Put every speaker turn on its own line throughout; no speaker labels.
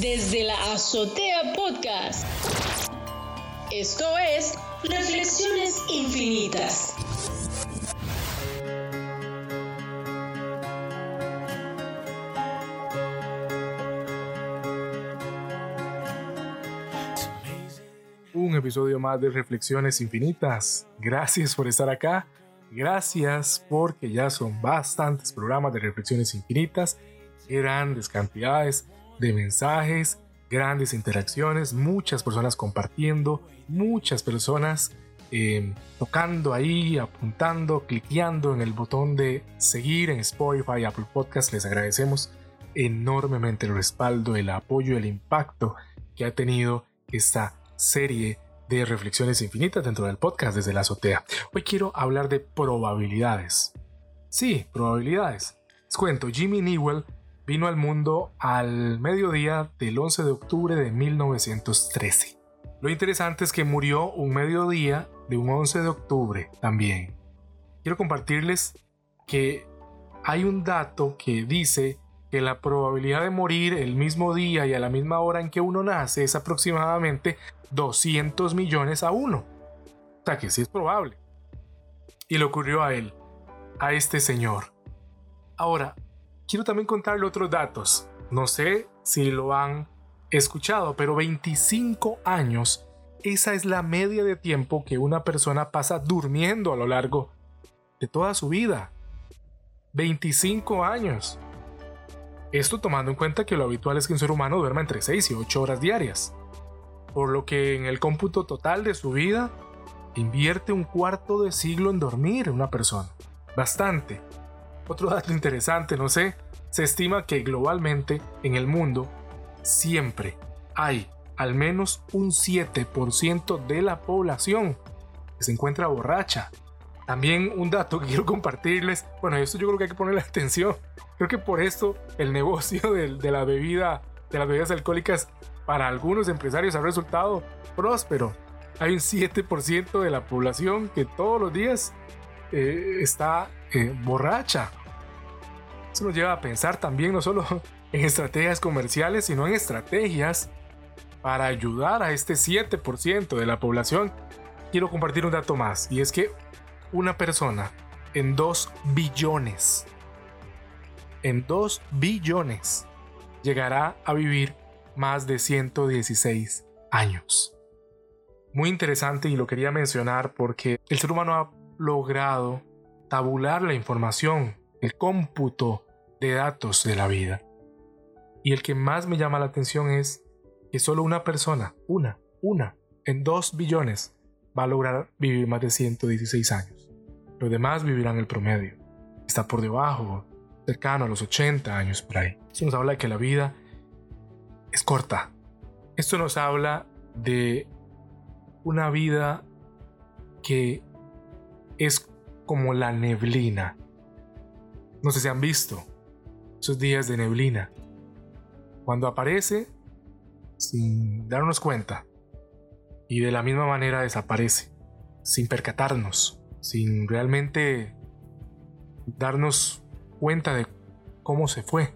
desde la Azotea Podcast. Esto es Reflexiones Infinitas.
Un episodio más de Reflexiones Infinitas. Gracias por estar acá. Gracias porque ya son bastantes programas de Reflexiones Infinitas, grandes cantidades de mensajes, grandes interacciones, muchas personas compartiendo, muchas personas eh, tocando ahí, apuntando, cliqueando en el botón de seguir en Spotify, Apple Podcast. Les agradecemos enormemente el respaldo, el apoyo, el impacto que ha tenido esta serie de reflexiones infinitas dentro del podcast desde la azotea. Hoy quiero hablar de probabilidades. Sí, probabilidades. Les cuento, Jimmy Newell vino al mundo al mediodía del 11 de octubre de 1913. Lo interesante es que murió un mediodía de un 11 de octubre también. Quiero compartirles que hay un dato que dice que la probabilidad de morir el mismo día y a la misma hora en que uno nace es aproximadamente 200 millones a uno. O sea que sí es probable. Y le ocurrió a él, a este señor. Ahora, quiero también contarle otros datos. No sé si lo han escuchado, pero 25 años, esa es la media de tiempo que una persona pasa durmiendo a lo largo de toda su vida. 25 años. Esto tomando en cuenta que lo habitual es que un ser humano duerma entre 6 y 8 horas diarias. Por lo que en el cómputo total de su vida, invierte un cuarto de siglo en dormir una persona. Bastante. Otro dato interesante, no sé, se estima que globalmente en el mundo siempre hay al menos un 7% de la población que se encuentra borracha. También un dato que quiero compartirles, bueno, esto yo creo que hay que ponerle atención. Creo que por esto el negocio de, de la bebida, de las bebidas alcohólicas para algunos empresarios ha resultado próspero. Hay un 7% de la población que todos los días eh, está eh, borracha. Eso nos lleva a pensar también no solo en estrategias comerciales, sino en estrategias para ayudar a este 7% de la población. Quiero compartir un dato más, y es que una persona en 2 billones, en 2 billones, llegará a vivir más de 116 años. Muy interesante y lo quería mencionar porque el ser humano ha logrado tabular la información, el cómputo de datos de la vida. Y el que más me llama la atención es que solo una persona, una, una, en dos billones, va a lograr vivir más de 116 años. Los demás vivirán el promedio. Está por debajo, cercano a los 80 años por ahí. Eso nos habla de que la vida es corta. Esto nos habla de una vida que es como la neblina. No sé si han visto esos días de neblina. Cuando aparece sin darnos cuenta y de la misma manera desaparece, sin percatarnos, sin realmente darnos cuenta de cómo se fue,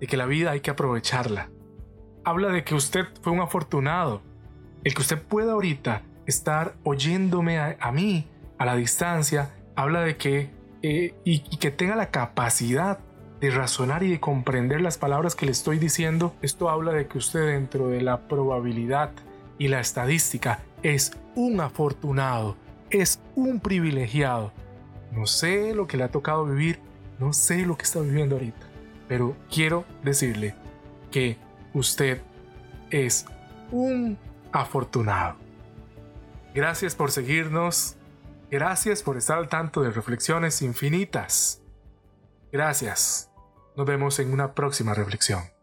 de que la vida hay que aprovecharla. Habla de que usted fue un afortunado, el que usted pueda ahorita estar oyéndome a, mí a la distancia, habla de que eh, y que tenga la capacidad de razonar y de comprender las palabras que le estoy diciendo, esto habla de que usted dentro de la probabilidad y la estadística es un afortunado, es un privilegiado. No sé lo que le ha tocado vivir, no sé lo que está viviendo ahorita, pero quiero decirle que usted es un afortunado. Gracias por seguirnos, gracias por estar al tanto de reflexiones infinitas. Gracias. Nos vemos en una próxima reflexión.